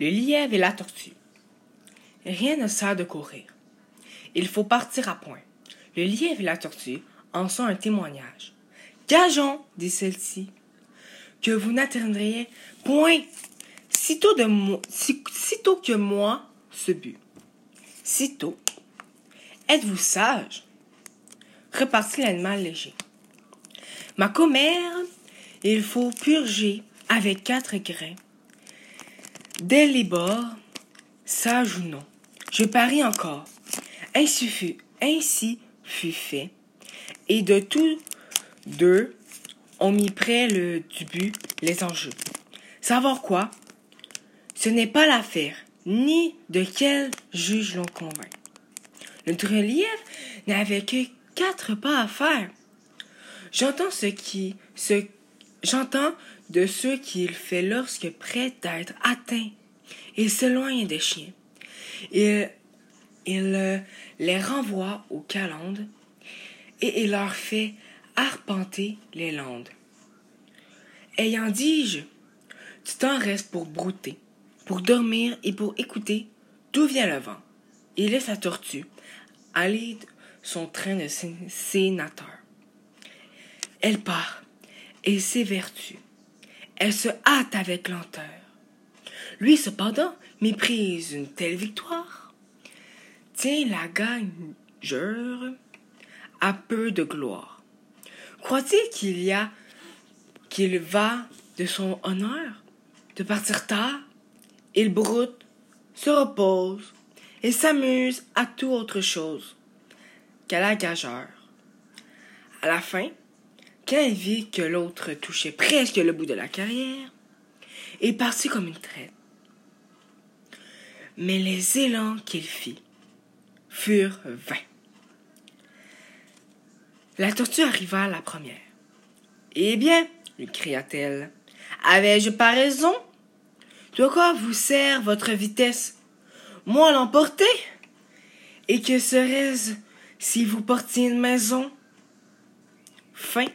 le lièvre et la tortue. Rien ne sert de courir. Il faut partir à point. Le lièvre et la tortue en sont un témoignage. Gageons, dit celle-ci, que vous n'atteindriez point sitôt, que moi ce but. Sitôt. Êtes-vous sage? Repartit l'animal léger. Ma commère, il faut purger avec quatre grains. Bords, sage ou non, je parie encore. Ainsi fut, ainsi fut fait. Et de tous deux, on mit près le, du but les enjeux. Savoir quoi? Ce n'est pas l'affaire, ni de quel juge l'on convainc. Le lièvre n'avait que quatre pas à faire. J'entends ce qui, ce, j'entends de ce qu'il fait lorsque prêt d'être atteint. Il s'éloigne des chiens. Il, il euh, les renvoie aux calendes et il leur fait arpenter les landes. Ayant dit-je, tu t'en restes pour brouter, pour dormir et pour écouter d'où vient le vent. Il laisse la tortue aller son train de sénateur. Elle part et s'évertue. Elle se hâte avec lenteur. Lui, cependant, méprise une telle victoire. Tient la gagneur à peu de gloire. Croit-il qu'il y a, qu'il va de son honneur? De partir tard? Il broute, se repose et s'amuse à tout autre chose qu'à la gageure. À la fin, il vit que l'autre touchait presque le bout de la carrière, il partit comme une traite. Mais les élans qu'il fit furent vains. La tortue arriva la première. Eh bien, lui cria-t-elle, avais-je pas raison? De quoi vous sert votre vitesse? Moi l'emporter? Et que serait-ce si vous portiez une maison? Fin.